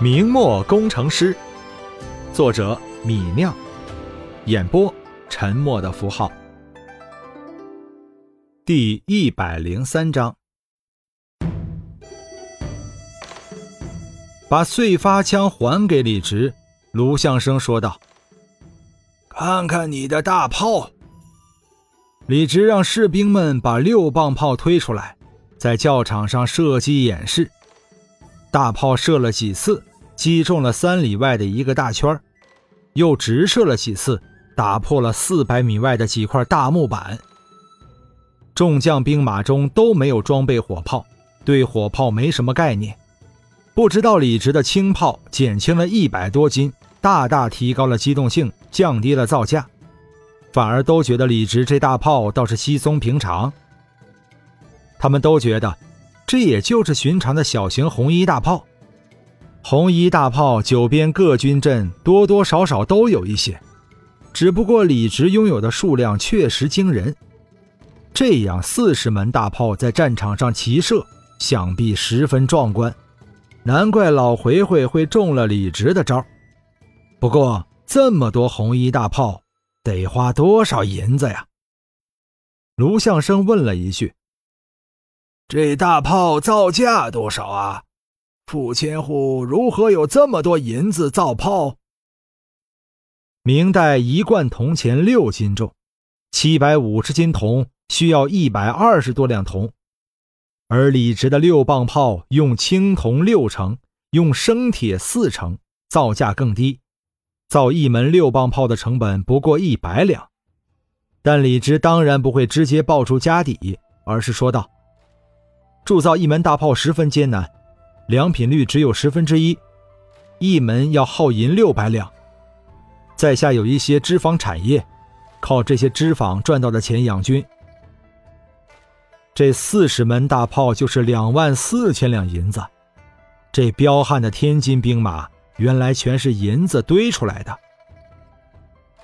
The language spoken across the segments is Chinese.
明末工程师，作者米酿，演播沉默的符号。第一百零三章，把碎发枪还给李直，卢相生说道：“看看你的大炮。”李直让士兵们把六磅炮推出来，在教场上射击演示。大炮射了几次。击中了三里外的一个大圈又直射了几次，打破了四百米外的几块大木板。众将兵马中都没有装备火炮，对火炮没什么概念，不知道李直的轻炮减轻了一百多斤，大大提高了机动性，降低了造价，反而都觉得李直这大炮倒是稀松平常。他们都觉得，这也就是寻常的小型红衣大炮。红衣大炮，九边各军阵多多少少都有一些，只不过李直拥有的数量确实惊人。这样四十门大炮在战场上齐射，想必十分壮观。难怪老回回会中了李直的招。不过这么多红衣大炮，得花多少银子呀？卢相生问了一句：“这大炮造价多少啊？”傅千户如何有这么多银子造炮？明代一贯铜钱六斤重，七百五十斤铜需要一百二十多两铜，而李直的六磅炮用青铜六成，用生铁四成，造价更低，造一门六磅炮的成本不过一百两。但李直当然不会直接报出家底，而是说道：“铸造一门大炮十分艰难。”良品率只有十分之一，一门要耗银六百两。在下有一些脂肪产业，靠这些脂肪赚到的钱养军。这四十门大炮就是两万四千两银子。这彪悍的天津兵马，原来全是银子堆出来的。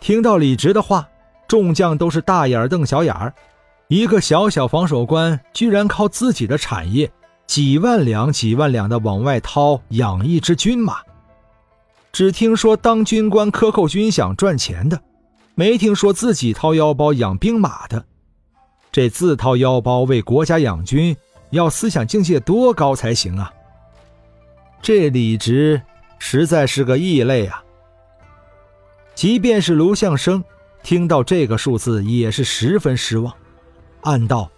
听到李直的话，众将都是大眼瞪小眼儿。一个小小防守官，居然靠自己的产业。几万两、几万两的往外掏养一支军马，只听说当军官克扣军饷赚钱的，没听说自己掏腰包养兵马的。这自掏腰包为国家养军，要思想境界多高才行啊！这李直实在是个异类啊！即便是卢相生听到这个数字，也是十分失望，暗道。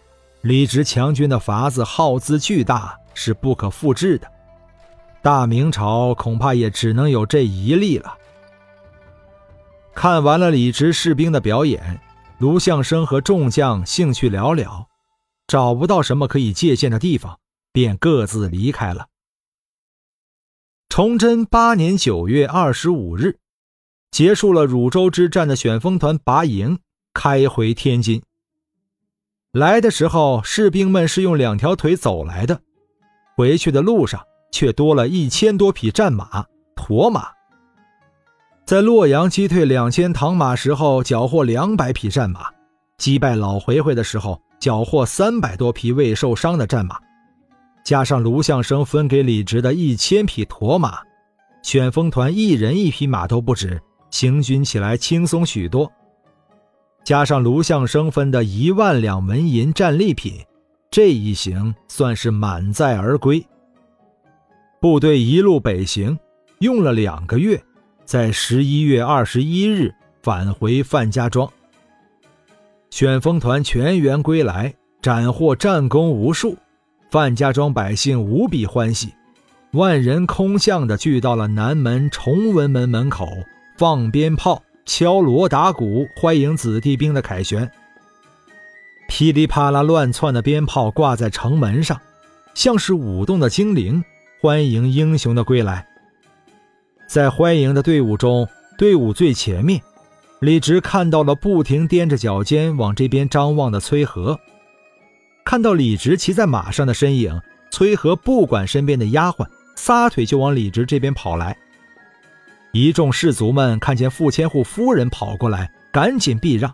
李直强军的法子耗资巨大，是不可复制的。大明朝恐怕也只能有这一例了。看完了李直士兵的表演，卢相生和众将兴趣寥寥，找不到什么可以借鉴的地方，便各自离开了。崇祯八年九月二十五日，结束了汝州之战的选风团拔营，开回天津。来的时候，士兵们是用两条腿走来的，回去的路上却多了一千多匹战马、驼马。在洛阳击退两千唐马时候，缴获两百匹战马；击败老回回的时候，缴获三百多匹未受伤的战马，加上卢相生分给李直的一千匹驼马，旋风团一人一匹马都不止，行军起来轻松许多。加上卢相生分的一万两纹银战利品，这一行算是满载而归。部队一路北行，用了两个月，在十一月二十一日返回范家庄。旋风团全员归来，斩获战功无数，范家庄百姓无比欢喜，万人空巷的聚到了南门崇文门门口，放鞭炮。敲锣打鼓，欢迎子弟兵的凯旋。噼里啪啦乱窜的鞭炮挂在城门上，像是舞动的精灵，欢迎英雄的归来。在欢迎的队伍中，队伍最前面，李直看到了不停踮着脚尖往这边张望的崔和。看到李直骑在马上的身影，崔和不管身边的丫鬟，撒腿就往李直这边跑来。一众士卒们看见傅千户夫人跑过来，赶紧避让。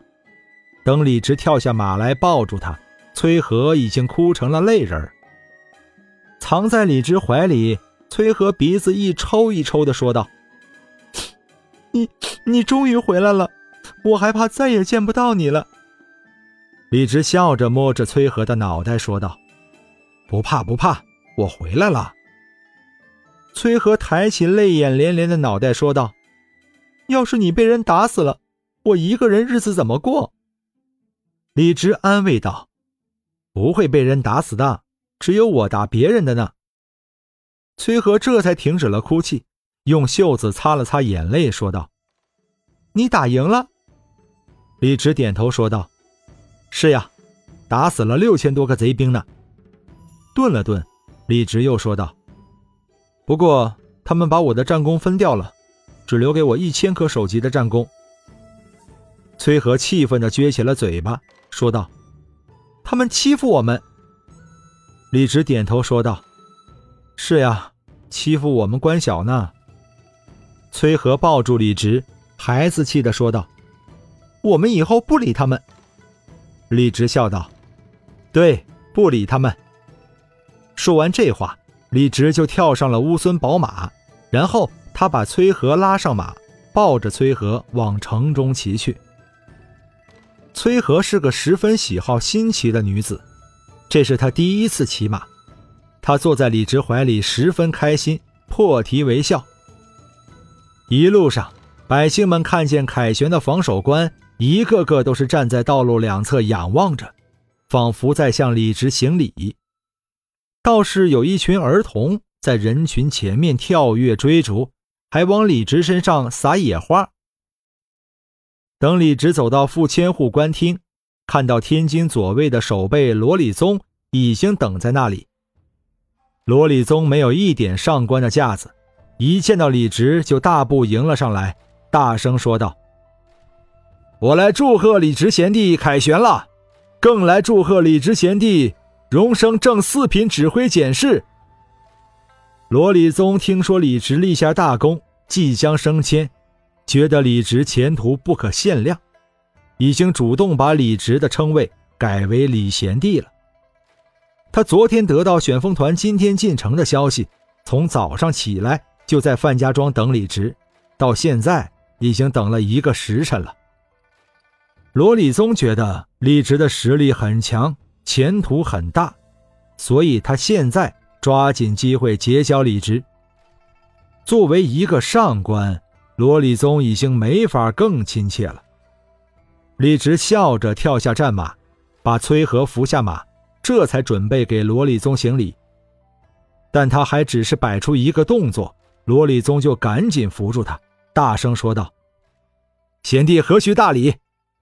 等李直跳下马来抱住他，崔和已经哭成了泪人。藏在李直怀里，崔和鼻子一抽一抽的说道：“你你终于回来了，我还怕再也见不到你了。”李直笑着摸着崔和的脑袋说道：“不怕不怕，我回来了。”崔和抬起泪眼连连的脑袋说道：“要是你被人打死了，我一个人日子怎么过？”李直安慰道：“不会被人打死的，只有我打别人的呢。”崔和这才停止了哭泣，用袖子擦了擦眼泪，说道：“你打赢了。”李直点头说道。是呀，打死了六千多个贼兵呢。顿了顿，李直又说道：“不过他们把我的战功分掉了，只留给我一千颗首级的战功。”崔和气愤的撅起了嘴巴，说道：“他们欺负我们。”李直点头说道：“是呀，欺负我们官小呢。”崔和抱住李直，孩子气的说道：“我们以后不理他们。”李直笑道：“对，不理他们。”说完这话，李直就跳上了乌孙宝马，然后他把崔和拉上马，抱着崔和往城中骑去。崔和是个十分喜好新奇的女子，这是她第一次骑马，她坐在李直怀里，十分开心，破涕为笑。一路上，百姓们看见凯旋的防守官。一个个都是站在道路两侧仰望着，仿佛在向李直行礼。倒是有一群儿童在人群前面跳跃追逐，还往李直身上撒野花。等李直走到副千户官厅，看到天津左卫的守备罗礼宗已经等在那里。罗礼宗没有一点上官的架子，一见到李直就大步迎了上来，大声说道。我来祝贺李直贤弟凯旋了，更来祝贺李直贤弟荣升正四品指挥检事。罗礼宗听说李直立下大功，即将升迁，觉得李直前途不可限量，已经主动把李直的称谓改为李贤弟了。他昨天得到旋风团今天进城的消息，从早上起来就在范家庄等李直，到现在已经等了一个时辰了。罗礼宗觉得李直的实力很强，前途很大，所以他现在抓紧机会结交李直。作为一个上官，罗礼宗已经没法更亲切了。李直笑着跳下战马，把崔和扶下马，这才准备给罗礼宗行礼。但他还只是摆出一个动作，罗礼宗就赶紧扶住他，大声说道：“贤弟何须大礼？”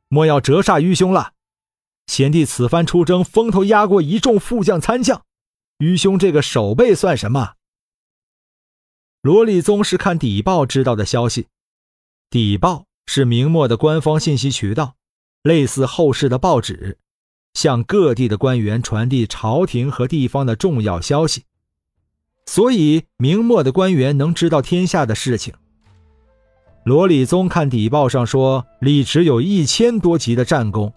莫要折煞愚兄了，贤弟此番出征，风头压过一众副将参将，愚兄这个守备算什么？罗礼宗是看底报知道的消息，底报是明末的官方信息渠道，类似后世的报纸，向各地的官员传递朝廷和地方的重要消息，所以明末的官员能知道天下的事情。罗礼宗看底报上说，李直有一千多级的战功，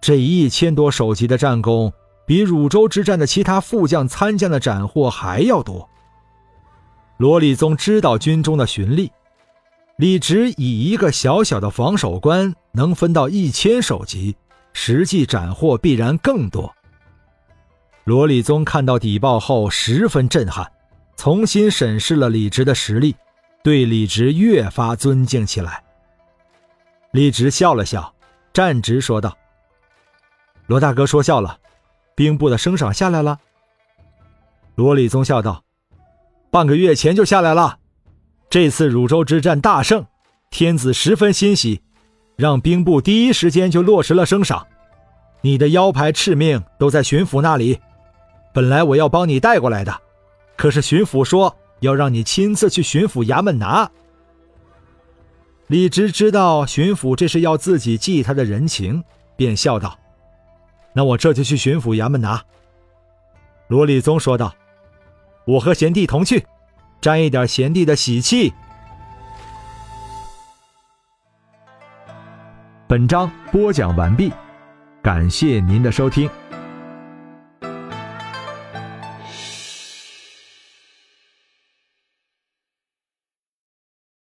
这一千多首级的战功，比汝州之战的其他副将参将的斩获还要多。罗礼宗知道军中的循例，李直以一个小小的防守官能分到一千首级，实际斩获必然更多。罗礼宗看到底报后十分震撼，重新审视了李直的实力。对李直越发尊敬起来。李直笑了笑，站直说道：“罗大哥说笑了，兵部的升赏下来了。”罗礼宗笑道：“半个月前就下来了。这次汝州之战大胜，天子十分欣喜，让兵部第一时间就落实了升赏。你的腰牌敕命都在巡抚那里，本来我要帮你带过来的，可是巡抚说。”要让你亲自去巡抚衙门拿。李直知道巡抚这是要自己记他的人情，便笑道：“那我这就去巡抚衙门拿。”罗立宗说道：“我和贤弟同去，沾一点贤弟的喜气。”本章播讲完毕，感谢您的收听。